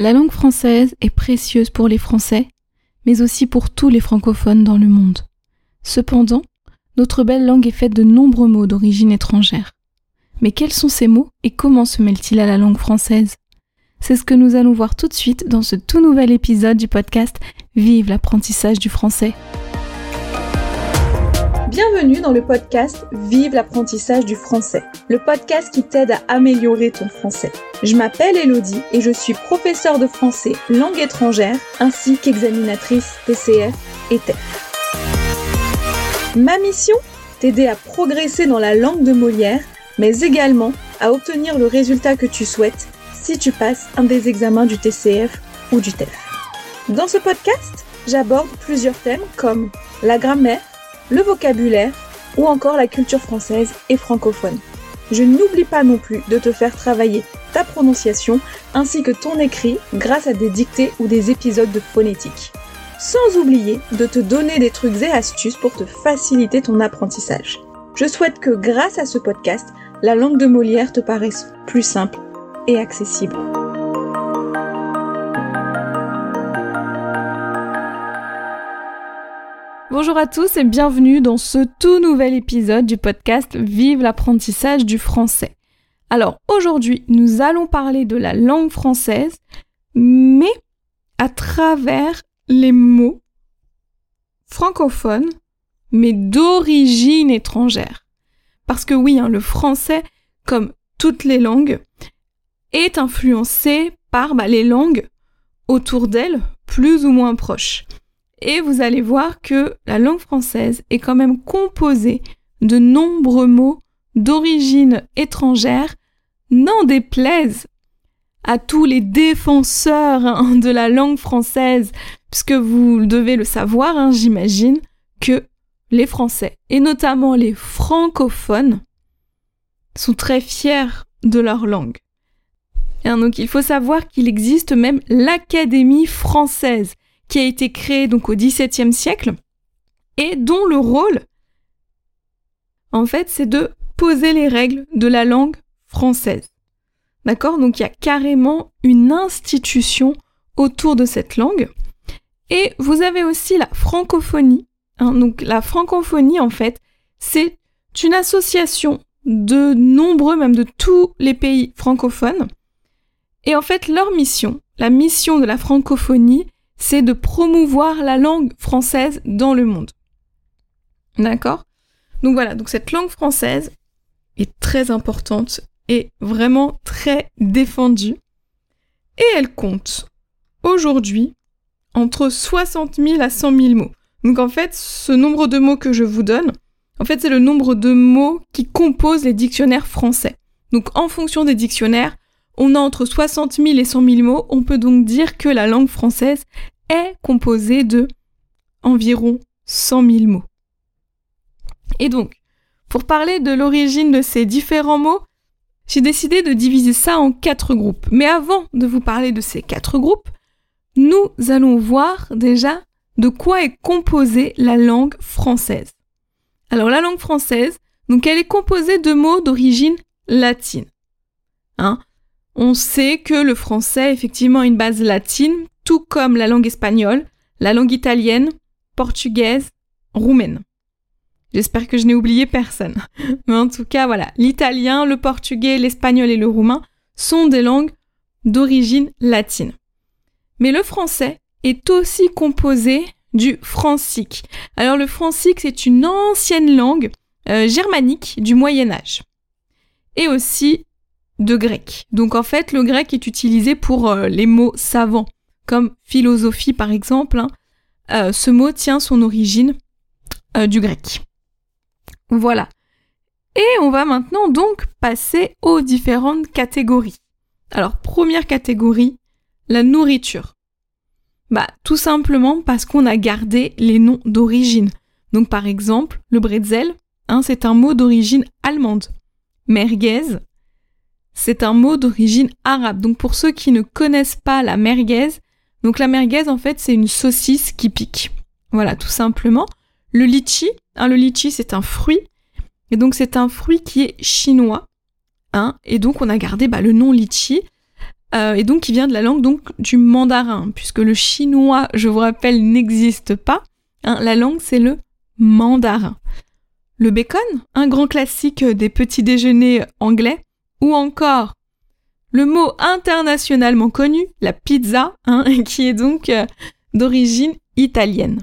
La langue française est précieuse pour les Français, mais aussi pour tous les francophones dans le monde. Cependant, notre belle langue est faite de nombreux mots d'origine étrangère. Mais quels sont ces mots et comment se mêlent-ils à la langue française? C'est ce que nous allons voir tout de suite dans ce tout nouvel épisode du podcast Vive l'apprentissage du français. Bienvenue dans le podcast Vive l'apprentissage du français, le podcast qui t'aide à améliorer ton français. Je m'appelle Elodie et je suis professeure de français langue étrangère ainsi qu'examinatrice TCF et TEF. Ma mission T'aider à progresser dans la langue de Molière, mais également à obtenir le résultat que tu souhaites si tu passes un des examens du TCF ou du TEF. Dans ce podcast, j'aborde plusieurs thèmes comme la grammaire, le vocabulaire ou encore la culture française et francophone. Je n'oublie pas non plus de te faire travailler ta prononciation ainsi que ton écrit grâce à des dictées ou des épisodes de phonétique. Sans oublier de te donner des trucs et astuces pour te faciliter ton apprentissage. Je souhaite que grâce à ce podcast, la langue de Molière te paraisse plus simple et accessible. Bonjour à tous et bienvenue dans ce tout nouvel épisode du podcast Vive l'apprentissage du français. Alors aujourd'hui, nous allons parler de la langue française, mais à travers les mots francophones, mais d'origine étrangère. Parce que oui, hein, le français, comme toutes les langues, est influencé par bah, les langues autour d'elle, plus ou moins proches. Et vous allez voir que la langue française est quand même composée de nombreux mots d'origine étrangère, n'en déplaise à tous les défenseurs hein, de la langue française, puisque vous devez le savoir, hein, j'imagine, que les Français, et notamment les francophones, sont très fiers de leur langue. Et donc il faut savoir qu'il existe même l'Académie française, qui a été créé donc au XVIIe siècle et dont le rôle, en fait, c'est de poser les règles de la langue française. D'accord? Donc il y a carrément une institution autour de cette langue. Et vous avez aussi la francophonie. Hein. donc la francophonie, en fait, c'est une association de nombreux, même de tous les pays francophones. Et en fait, leur mission, la mission de la francophonie, c'est de promouvoir la langue française dans le monde. D'accord? Donc voilà, donc cette langue française est très importante et vraiment très défendue. Et elle compte aujourd'hui entre 60 000 à 100 000 mots. Donc en fait, ce nombre de mots que je vous donne, en fait, c'est le nombre de mots qui composent les dictionnaires français. Donc en fonction des dictionnaires, on a entre 60 000 et 100 000 mots. On peut donc dire que la langue française est composée de environ 100 000 mots. Et donc, pour parler de l'origine de ces différents mots, j'ai décidé de diviser ça en quatre groupes. Mais avant de vous parler de ces quatre groupes, nous allons voir déjà de quoi est composée la langue française. Alors la langue française, donc elle est composée de mots d'origine latine. Hein on sait que le français effectivement a une base latine, tout comme la langue espagnole, la langue italienne, portugaise, roumaine. J'espère que je n'ai oublié personne. Mais en tout cas, voilà, l'italien, le portugais, l'espagnol et le roumain sont des langues d'origine latine. Mais le français est aussi composé du francique. Alors le francique, c'est une ancienne langue euh, germanique du Moyen Âge. Et aussi de grec. Donc en fait, le grec est utilisé pour euh, les mots savants, comme philosophie par exemple. Hein. Euh, ce mot tient son origine euh, du grec. Voilà. Et on va maintenant donc passer aux différentes catégories. Alors première catégorie, la nourriture. Bah tout simplement parce qu'on a gardé les noms d'origine. Donc par exemple, le bretzel, hein, c'est un mot d'origine allemande. Merguez, c'est un mot d'origine arabe. Donc pour ceux qui ne connaissent pas la merguez, donc la merguez en fait c'est une saucisse qui pique. Voilà, tout simplement. Le litchi, hein, le litchi c'est un fruit, et donc c'est un fruit qui est chinois. Hein, et donc on a gardé bah, le nom litchi. euh, et donc qui vient de la langue donc du mandarin, puisque le chinois, je vous rappelle, n'existe pas. Hein, la langue, c'est le mandarin. Le bacon, un grand classique des petits déjeuners anglais, ou encore le mot internationalement connu, la pizza, hein, qui est donc euh, d'origine italienne.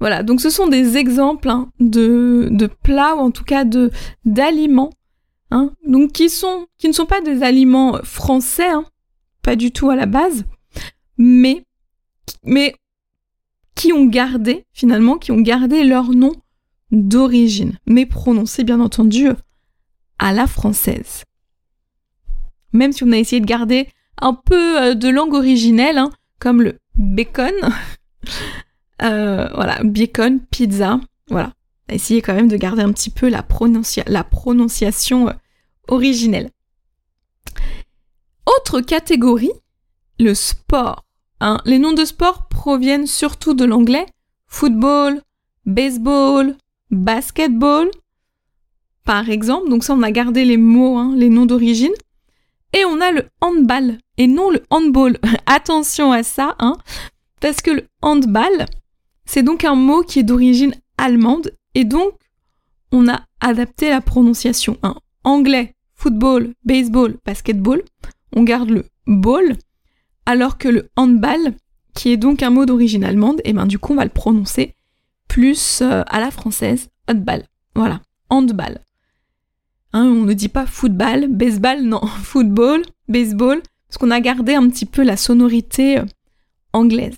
Voilà, donc ce sont des exemples hein, de, de, plats ou en tout cas de d'aliments, hein, donc qui sont qui ne sont pas des aliments français, pas du tout à la base, mais mais qui ont gardé finalement, qui ont gardé leur nom d'origine, mais prononcés bien entendu à la française. Même si on a essayé de garder un peu euh, de langue originelle, hein, comme le bacon. Euh, voilà, bacon, pizza. Voilà. Essayé quand même de garder un petit peu la, la prononciation euh, originelle. Autre catégorie, le sport. Hein. Les noms de sport proviennent surtout de l'anglais football, baseball, basketball, par exemple. Donc ça, on a gardé les mots, hein, les noms d'origine. Et on a le handball et non le handball. Attention à ça, hein, parce que le handball, c'est donc un mot qui est d'origine allemande et donc on a adapté la prononciation. Hein. Anglais, football, baseball, basketball, on garde le ball, alors que le handball, qui est donc un mot d'origine allemande, et ben du coup on va le prononcer plus euh, à la française, handball. Voilà, handball. Hein, on ne dit pas football, baseball, non, football, baseball, parce qu'on a gardé un petit peu la sonorité euh, anglaise.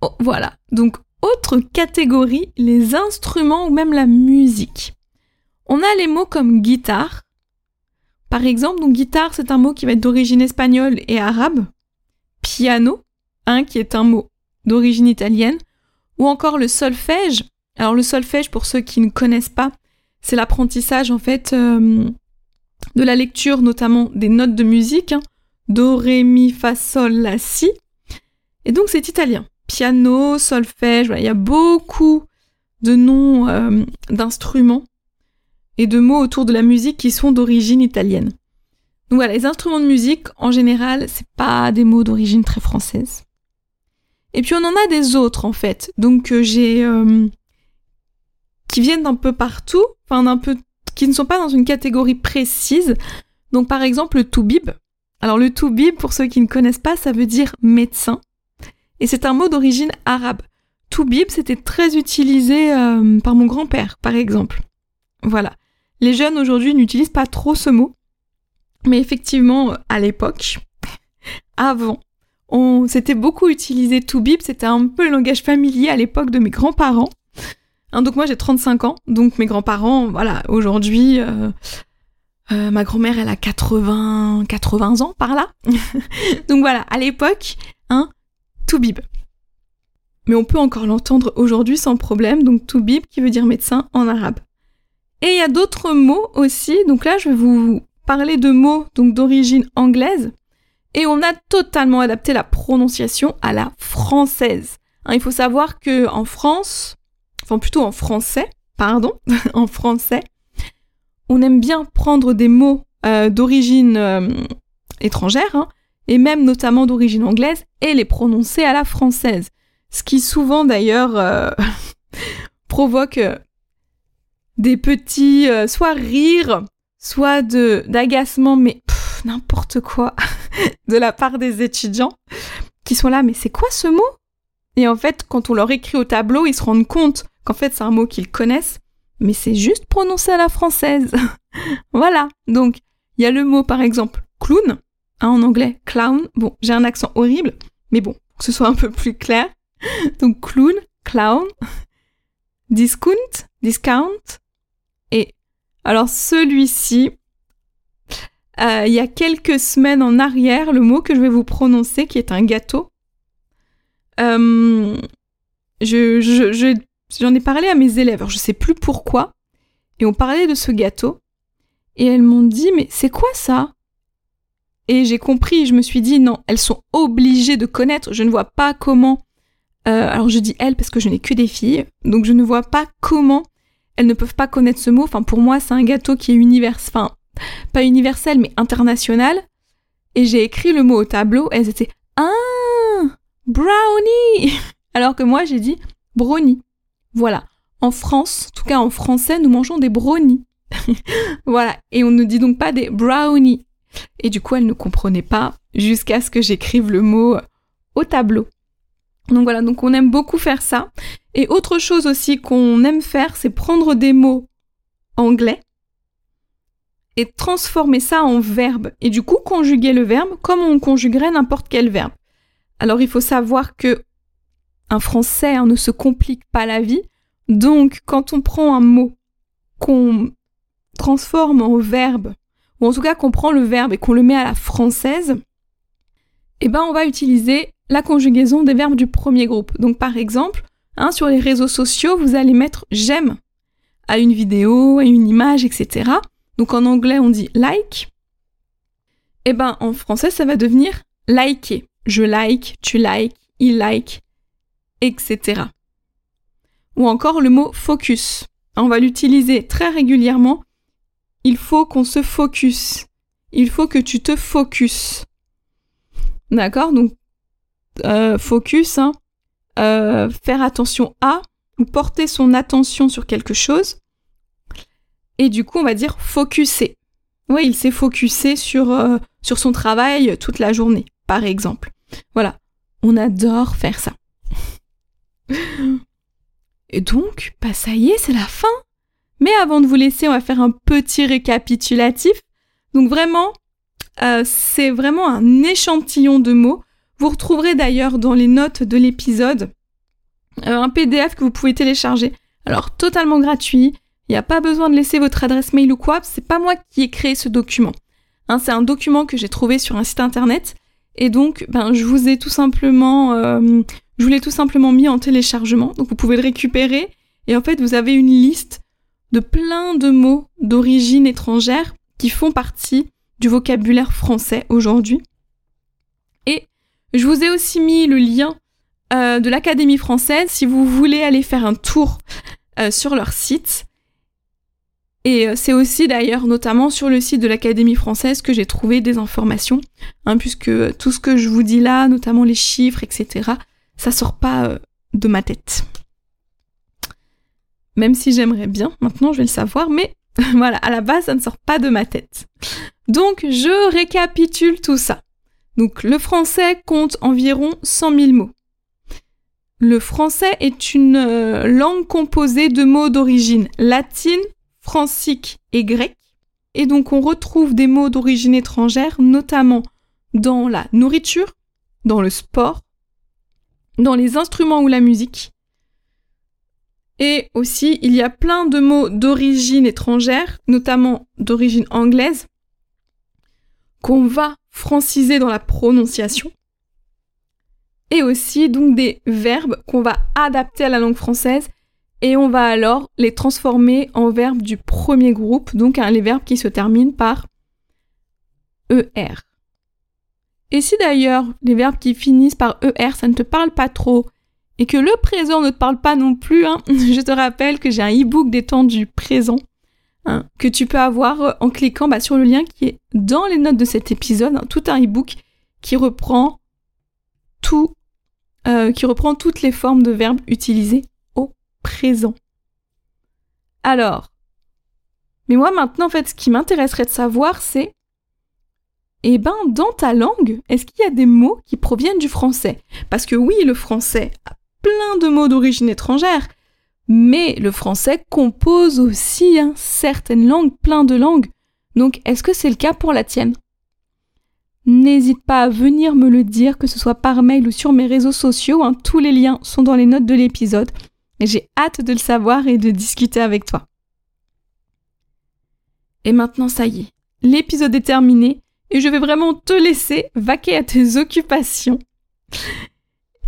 Oh, voilà, donc autre catégorie, les instruments ou même la musique. On a les mots comme guitare. Par exemple, donc guitare, c'est un mot qui va être d'origine espagnole et arabe. Piano, hein, qui est un mot d'origine italienne. Ou encore le solfège. Alors le solfège, pour ceux qui ne connaissent pas, c'est l'apprentissage en fait euh, de la lecture notamment des notes de musique, hein. do, ré, mi, fa, sol, la, si. Et donc c'est italien. Piano, solfège, il y a beaucoup de noms euh, d'instruments et de mots autour de la musique qui sont d'origine italienne. Donc voilà, les instruments de musique, en général, c'est pas des mots d'origine très française. Et puis on en a des autres en fait. Donc euh, j'ai qui viennent d'un peu partout, enfin d'un peu qui ne sont pas dans une catégorie précise. Donc par exemple le toubib. Alors le toubib, pour ceux qui ne connaissent pas, ça veut dire médecin. Et c'est un mot d'origine arabe. Toubib, c'était très utilisé euh, par mon grand-père, par exemple. Voilà. Les jeunes aujourd'hui n'utilisent pas trop ce mot. Mais effectivement, à l'époque, avant, on c'était beaucoup utilisé toubib, c'était un peu le langage familier à l'époque de mes grands-parents. Hein, donc moi j'ai 35 ans, donc mes grands-parents, voilà, aujourd'hui, euh, euh, ma grand-mère elle a 80, 80 ans par là. donc voilà, à l'époque, hein, Toubib. Mais on peut encore l'entendre aujourd'hui sans problème, donc Toubib qui veut dire médecin en arabe. Et il y a d'autres mots aussi, donc là je vais vous parler de mots d'origine anglaise, et on a totalement adapté la prononciation à la française. Hein, il faut savoir que en France, enfin plutôt en français, pardon, en français, on aime bien prendre des mots euh, d'origine euh, étrangère, hein, et même notamment d'origine anglaise, et les prononcer à la française. Ce qui souvent d'ailleurs euh, provoque des petits soit rires, soit d'agacement, mais n'importe quoi de la part des étudiants qui sont là, mais c'est quoi ce mot? Et en fait, quand on leur écrit au tableau, ils se rendent compte qu'en fait c'est un mot qu'ils connaissent, mais c'est juste prononcé à la française. voilà. Donc, il y a le mot par exemple clown, hein, en anglais clown. Bon, j'ai un accent horrible, mais bon, que ce soit un peu plus clair. Donc clown, clown, discount, discount. Et alors celui-ci, euh, il y a quelques semaines en arrière, le mot que je vais vous prononcer, qui est un gâteau, euh, je, J'en ai parlé à mes élèves, alors je sais plus pourquoi, et on parlait de ce gâteau, et elles m'ont dit mais c'est quoi ça? Et j'ai compris, je me suis dit non, elles sont obligées de connaître, je ne vois pas comment. Euh, alors je dis elles parce que je n'ai que des filles, donc je ne vois pas comment elles ne peuvent pas connaître ce mot. Enfin pour moi c'est un gâteau qui est univers, enfin pas universel, mais international. Et j'ai écrit le mot au tableau, elles étaient Ah Brownie Alors que moi, j'ai dit brownie. Voilà. En France, en tout cas en français, nous mangeons des brownies. voilà. Et on ne dit donc pas des brownies. Et du coup, elles ne comprenaient pas jusqu'à ce que j'écrive le mot au tableau. Donc voilà, donc on aime beaucoup faire ça. Et autre chose aussi qu'on aime faire, c'est prendre des mots anglais et transformer ça en verbe. Et du coup, conjuguer le verbe comme on conjuguerait n'importe quel verbe. Alors il faut savoir que un français hein, ne se complique pas la vie. Donc quand on prend un mot qu'on transforme en verbe, ou en tout cas qu'on prend le verbe et qu'on le met à la française, eh ben on va utiliser la conjugaison des verbes du premier groupe. Donc par exemple, hein, sur les réseaux sociaux, vous allez mettre j'aime à une vidéo, à une image, etc. Donc en anglais, on dit like. Eh ben en français, ça va devenir liker. Je like, tu like, il like, etc. Ou encore le mot focus. On va l'utiliser très régulièrement. Il faut qu'on se focus. Il faut que tu te focus. D'accord? Donc euh, focus, hein, euh, faire attention à ou porter son attention sur quelque chose. Et du coup, on va dire focuser. Oui, il s'est focusé sur, euh, sur son travail toute la journée, par exemple. Voilà, on adore faire ça. Et donc, bah ça y est, c'est la fin. Mais avant de vous laisser, on va faire un petit récapitulatif. Donc vraiment, c'est vraiment un échantillon de mots vous retrouverez d'ailleurs dans les notes de l'épisode euh, un PDF que vous pouvez télécharger. Alors totalement gratuit, il n'y a pas besoin de laisser votre adresse mail ou quoi, c'est pas moi qui ai créé ce document. Hein, c'est un document que j'ai trouvé sur un site internet et donc ben, je vous ai tout simplement euh, je vous l'ai tout simplement mis en téléchargement, donc vous pouvez le récupérer et en fait vous avez une liste de plein de mots d'origine étrangère qui font partie du vocabulaire français aujourd'hui. Je vous ai aussi mis le lien euh, de l'Académie française si vous voulez aller faire un tour euh, sur leur site. Et euh, c'est aussi d'ailleurs notamment sur le site de l'Académie française que j'ai trouvé des informations, hein, puisque tout ce que je vous dis là, notamment les chiffres, etc., ça sort pas de ma tête. Même si j'aimerais bien, maintenant je vais le savoir, mais voilà, à la base ça ne sort pas de ma tête. Donc je récapitule tout ça. Donc le français compte environ 100 000 mots. Le français est une euh, langue composée de mots d'origine latine, francique et grecque. Et donc on retrouve des mots d'origine étrangère, notamment dans la nourriture, dans le sport, dans les instruments ou la musique. Et aussi, il y a plein de mots d'origine étrangère, notamment d'origine anglaise, qu'on va franciser dans la prononciation. Et aussi donc des verbes qu'on va adapter à la langue française et on va alors les transformer en verbes du premier groupe, donc hein, les verbes qui se terminent par ER. Et si d'ailleurs les verbes qui finissent par ER, ça ne te parle pas trop, et que le présent ne te parle pas non plus, hein, je te rappelle que j'ai un e-book des temps du présent Hein, que tu peux avoir euh, en cliquant bah, sur le lien qui est dans les notes de cet épisode, tout un e-book qui reprend tout, euh, qui reprend toutes les formes de verbes utilisés au présent. Alors, mais moi maintenant en fait, ce qui m'intéresserait de savoir, c'est, eh ben, dans ta langue, est-ce qu'il y a des mots qui proviennent du français? Parce que oui, le français a plein de mots d'origine étrangère, mais le français compose aussi hein, certaines langues, plein de langues. Donc est-ce que c'est le cas pour la tienne? N'hésite pas à venir me le dire, que ce soit par mail ou sur mes réseaux sociaux. Hein. tous les liens sont dans les notes de l'épisode. J'ai hâte de le savoir et de discuter avec toi. Et maintenant, ça y est, l'épisode est terminé et je vais vraiment te laisser vaquer à tes occupations.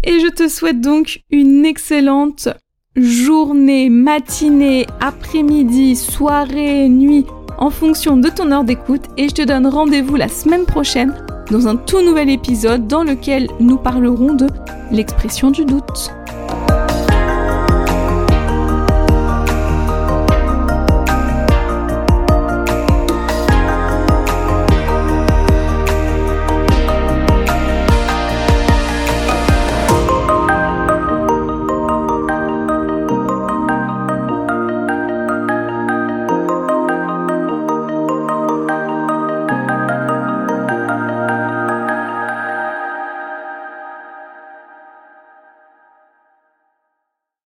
Et je te souhaite donc une excellente journée, matinée, après-midi, soirée, nuit, en fonction de ton heure d'écoute et je te donne rendez-vous la semaine prochaine dans un tout nouvel épisode dans lequel nous parlerons de l'expression du doute.